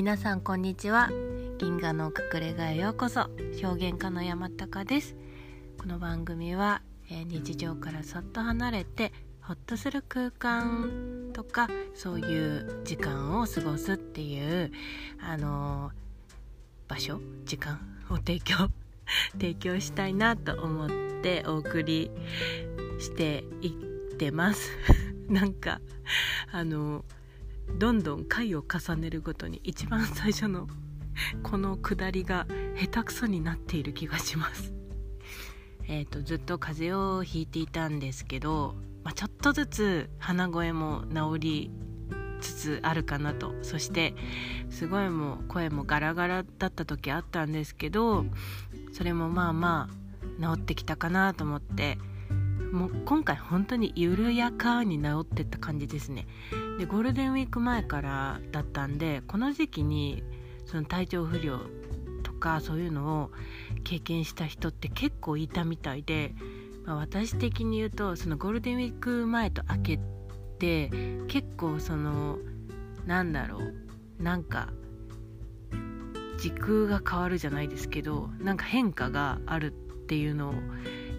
皆さんこんにちは。銀河の隠れ家へようこそ。表現家の山高です。この番組は、えー、日常からそっと離れてほっとする空間とかそういう時間を過ごすっていうあのー、場所時間を提供 提供したいなと思ってお送りしていってます。なんかあのーどんどん回を重ねるごとに一番最初のこの下りが下手くそになっている気がします。えっ、とずっと風邪をひいていたんですけど、まあ、ちょっとずつ鼻声も治りつつあるかなと。そしてすごいもう声もガラガラだった時あったんですけどそれもまあまあ治ってきたかなと思ってもう今回本当に緩やかに治ってった感じですね。でゴールデンウィーク前からだったんでこの時期にその体調不良とかそういうのを経験した人って結構いたみたいで、まあ、私的に言うとそのゴールデンウィーク前と明けて結構そのなんだろうなんか時空が変わるじゃないですけどなんか変化があるっていうのを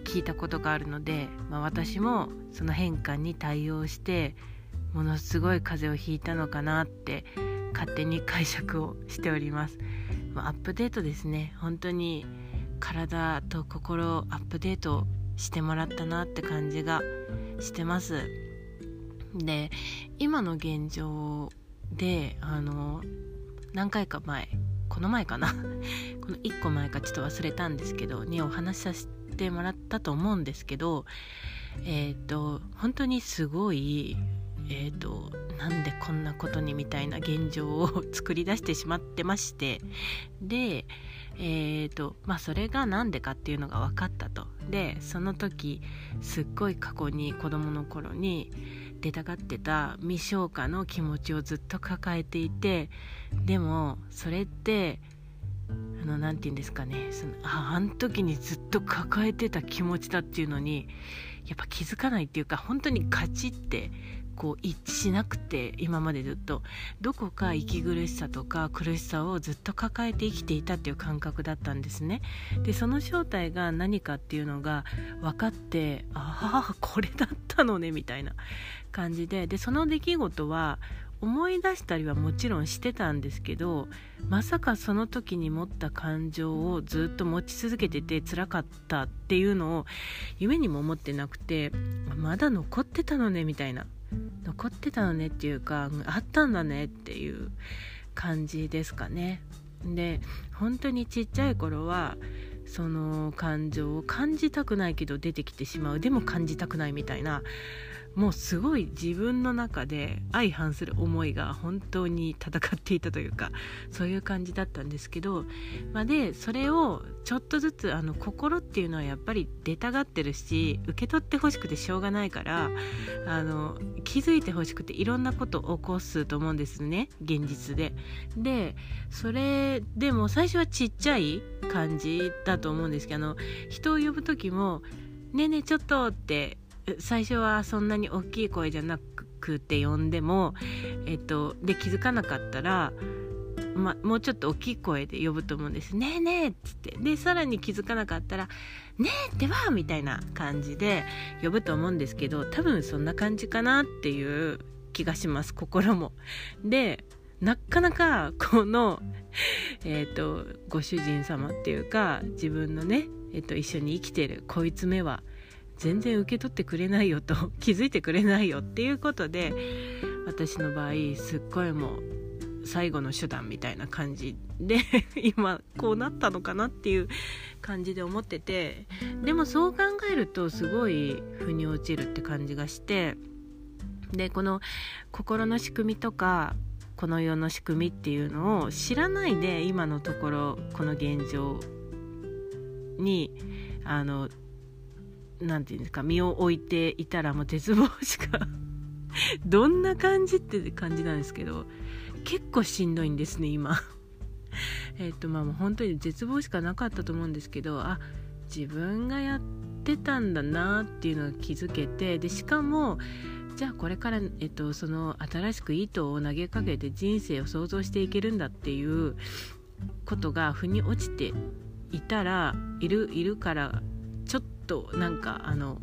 聞いたことがあるので、まあ、私もその変化に対応してものすごい風邪をひいたのかなって勝手に解釈をしております、アップデートですね。本当に体と心をアップデートしてもらったなって感じがしてます。で今の現状であの何回か前この前かな？この1個前かちょっと忘れたんですけどにお話しさせてもらったと思うんですけどえっ、ー、と本当にすごいえ、ー、となんでこんなことにみたいな現状を 作り出してしまってまして。でえーとまあ、それが何でかっていうのが分かったと。でその時すっごい過去に子供の頃に出たがってた未消化の気持ちをずっと抱えていて。でもそれってあの何て言うんですかね。そのああの時にずっと抱えてた気持ちだっていうのにやっぱ気づかないっていうか本当にカチってこう一致しなくて今までずっとどこか息苦しさとか苦しさをずっと抱えて生きていたっていう感覚だったんですね。でその正体が何かっていうのが分かってああこれだったのねみたいな感じで。でその出来事は思い出したりはもちろんしてたんですけどまさかその時に持った感情をずっと持ち続けてて辛かったっていうのを夢にも思ってなくてまだ残ってたのねみたいな。残ってたのねっていうかあったんだねっていう感じですかね。で本当にちっちゃい頃はその感情を感じたくないけど出てきてしまうでも感じたくないみたいなもうすごい自分の中で相反する思いが本当に戦っていたというかそういう感じだったんですけど、まあ、でそれをちょっとずつあの心っていうのはやっぱり出たがってるし受け取ってほしくてしょうがないからあの気づいてほしくていろんなことを起こすと思うんですね現実で。でそれでも最初はちっちゃい感じだと思うんですけどあの人を呼ぶ時も「ねえねえちょっと」って最初はそんなに大きい声じゃなくて呼んでも、えっと、で気づかなかったら、ま、もうちょっと大きい声で呼ぶと思うんです「ねえねえ」っつってでさらに気づかなかったら「ねえってば!」みたいな感じで呼ぶと思うんですけど多分そんな感じかなっていう気がします心も。でなかなかこの、えーと、ご主人様っていうか自分のね、えーと一緒に生きてるこいつめは全然受け取ってくれないよと 気づいてくれないよっていうことで私の場合すっごいもう最後の手段みたいな感じで 今こうなったのかなっていう感じで思っててでもそう考えるとすごい腑に落ちるって感じがしてでこの心の仕組みとかこの世の仕組みっていうのを知らないで今のところこの現状にあの何て言うんですか身を置いていたらもう絶望しかどんな感じって感じなんですけど結構しんどいんですね今。えっとまあもう本当に絶望しかなかったと思うんですけどあ自分がやってたんだなっていうのを気づけてでしかもじゃあこれから、えっと、その新しく糸を投げかけて人生を想像していけるんだっていうことが腑に落ちていたらいるいるからちょっとなんかあの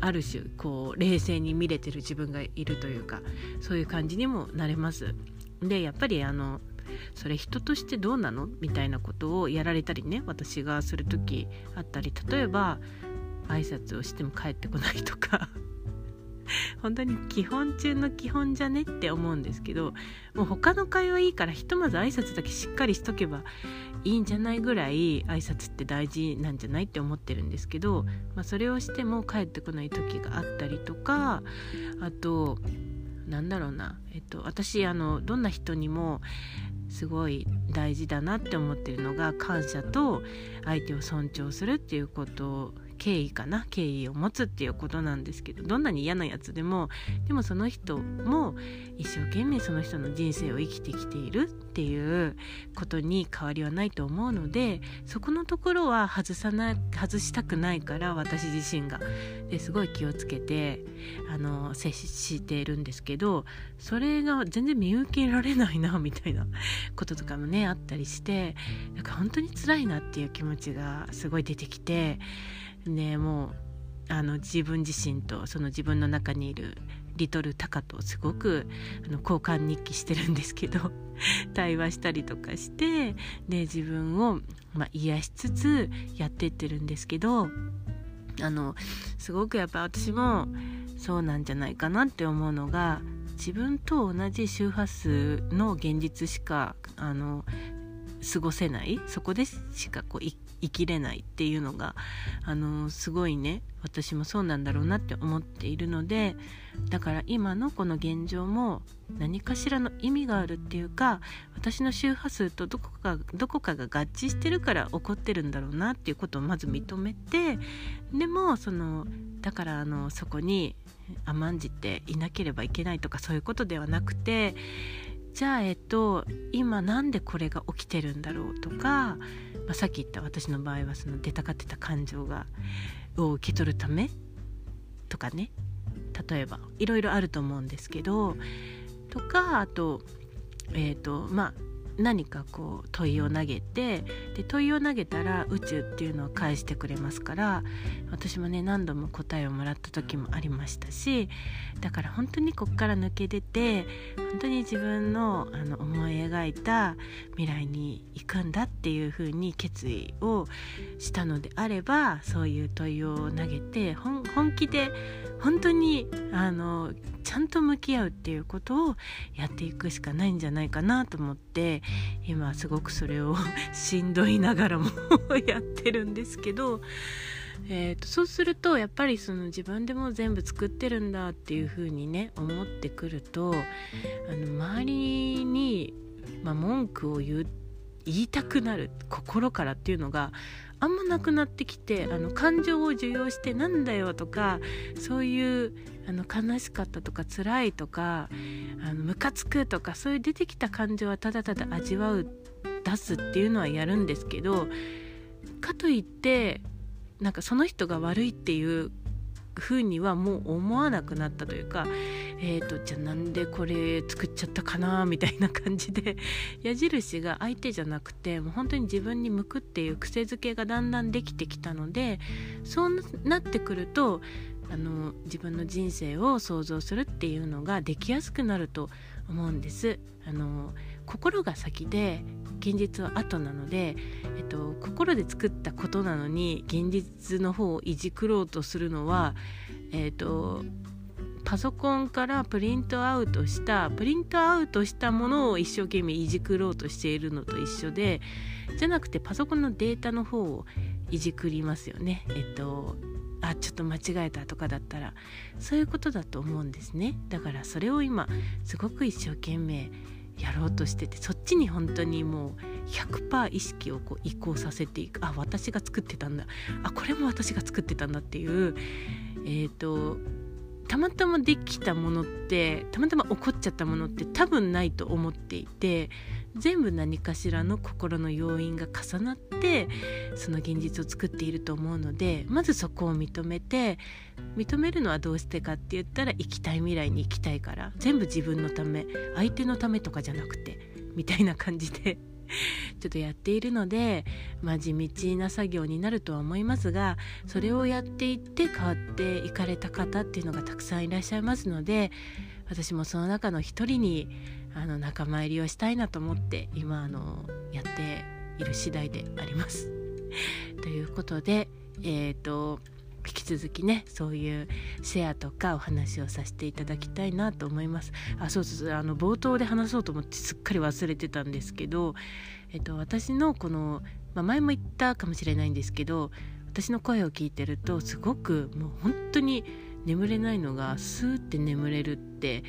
ある種こう冷静に見れてる自分がいるというかそういう感じにもなれます。でやっぱりあのそれ人としてどうなのみたいなことをやられたりね私がする時あったり例えば挨拶をしても帰ってこないとか 本当に基本中の基本じゃねって思うんですけどもう他の会話いいからひとまず挨拶だけしっかりしとけばいいんじゃないぐらい挨拶って大事なんじゃないって思ってるんですけど、まあ、それをしても帰ってこない時があったりとかあとなんだろうな、えっと、私あのどんな人にもすごい大事だなって思ってるのが感謝と相手を尊重するっていうこと敬意かな敬意を持つっていうことなんですけどどんなに嫌なやつでもでもその人も一生懸命その人の人生を生きてきているっていうことに変わりはないと思うのでそこのところは外さない外したくないから私自身がですごい気をつけてあの接しているんですけどそれが全然見受けられないな みたいなこととかもねあったりしてなんか本当に辛いなっていう気持ちがすごい出てきて。ねもうあの自分自身とその自分の中にいるリトルタカとすごくあの交換日記してるんですけど 対話したりとかしてで自分を、まあ、癒しつつやってってるんですけどあのすごくやっぱ私もそうなんじゃないかなって思うのが自分と同じ周波数の現実しかあの過ごせないそこでしかこう生きれないっていうのがあのすごいね私もそうなんだろうなって思っているのでだから今のこの現状も何かしらの意味があるっていうか私の周波数とどこかどこかが合致してるから起こってるんだろうなっていうことをまず認めてでもそのだからあのそこに甘んじていなければいけないとかそういうことではなくてじゃあえっと今なんでこれが起きてるんだろうとか、まあ、さっき言った私の場合はその出たかってた感情がを受け取るためとかね例えばいろいろあると思うんですけどとかあとえっ、とまあ何かこう問いを投げてで問いを投げたら宇宙っていうのを返してくれますから私もね何度も答えをもらった時もありましたしだから本当にこっから抜け出て本当に自分のあの思い描いた未来に行くんだっていう風に決意をしたのであればそういう問いを投げて本気で本当にあのちゃんと向き合うっていうことをやっていくしかないんじゃないかなと思って今すごくそれを しんどいながらも やってるんですけど、えーと、そうするとやっぱりその自分でも全部作ってるんだっていう風にね思ってくるとあの周りに、まあ、文句を言いたくなる心からっていうのがあんまなくなってきてあの感情を受容してなんだよとかそういうあの悲しかったとか辛いとかあのムカつくとかそういう出てきた感情はただただ味わう出すっていうのはやるんですけどかといってなんかその人が悪いっていう風にはもう思わなくなったというかえーと、じゃあなんでこれ作っちゃったかなみたいな感じで 矢印が相手じゃなくてもう本当に自分に向くっていう癖づけがだんだんできてきたのでそうなってくるとあの自分の人生を想像するっていうのができやすくなると思うんです。あの心が先で現実は後なので、えっと、心で作ったことなのに現実の方をいじくろうとするのは、えっと、パソコンからプリントアウトしたプリントアウトしたものを一生懸命いじくろうとしているのと一緒でじゃなくてパソコンのデータの方をいじくりますよね。えっとあちょっと間違えたとかだったらそういうことだと思うんですねだからそれを今すごく一生懸命やろうとしててそっちに本当にもう100%意識をこう移行させていく。あ私が作ってたんだ。あこれも私が作ってたんだっていうえっ、ー、とたまたまできたものってたまたま起こっちゃったものって多分ないと思っていて全部何かしらの心の要因が重なってその現実を作っていると思うのでまずそこを認めて認めるのはどうしてかって言ったら生きたい未来に生きたいから全部自分のため相手のためとかじゃなくてみたいな感じで ちょっとやっているので、まあ、地道な作業になるとは思いますがそれをやっていって変わっていかれた方っていうのがたくさんいらっしゃいますので私もその中の一人にあの仲間入りをしたいなと思って今あのやっている次第であります。ということでえっ、ー、と引き続きねそういうシェアとかお話をさせていただきたいなと思います。あそうそうあの冒頭で話そうと思ってすっかり忘れてたんですけど、えっと、私のこの、まあ、前も言ったかもしれないんですけど私の声を聞いてるとすごくもう本当に眠れないのがスーって眠れるって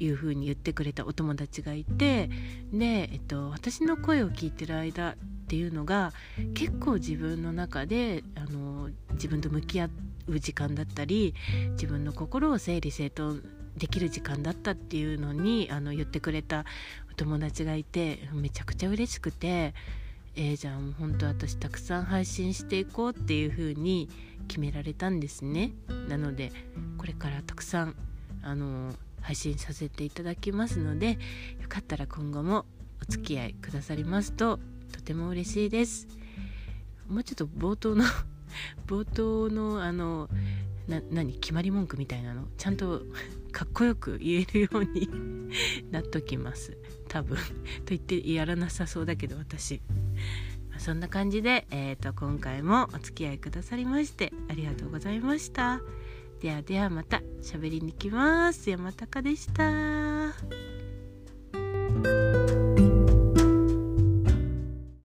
いう風に言ってくれたお友達がいてで、えっと、私の声を聞いてる間っていうのが結構自分の中であの自分と向き合う時間だったり自分の心を整理整頓できる時間だったっていうのにあの言ってくれたお友達がいてめちゃくちゃ嬉しくて。えー、じゃあもう本当私たくさん配信していこうっていう風に決められたんですねなのでこれからたくさんあの配信させていただきますのでよかったら今後もお付き合いくださりますととても嬉しいです。もうちょっと冒頭の 冒頭のあのな何決まり文句みたいなのちゃんとかっこよく言えるように なっときます。多分。と言ってやらなさそうだけど私。そんな感じで、えーと今回もお付き合いくださりましてありがとうございました。ではではまた喋りに来ます。山高でした。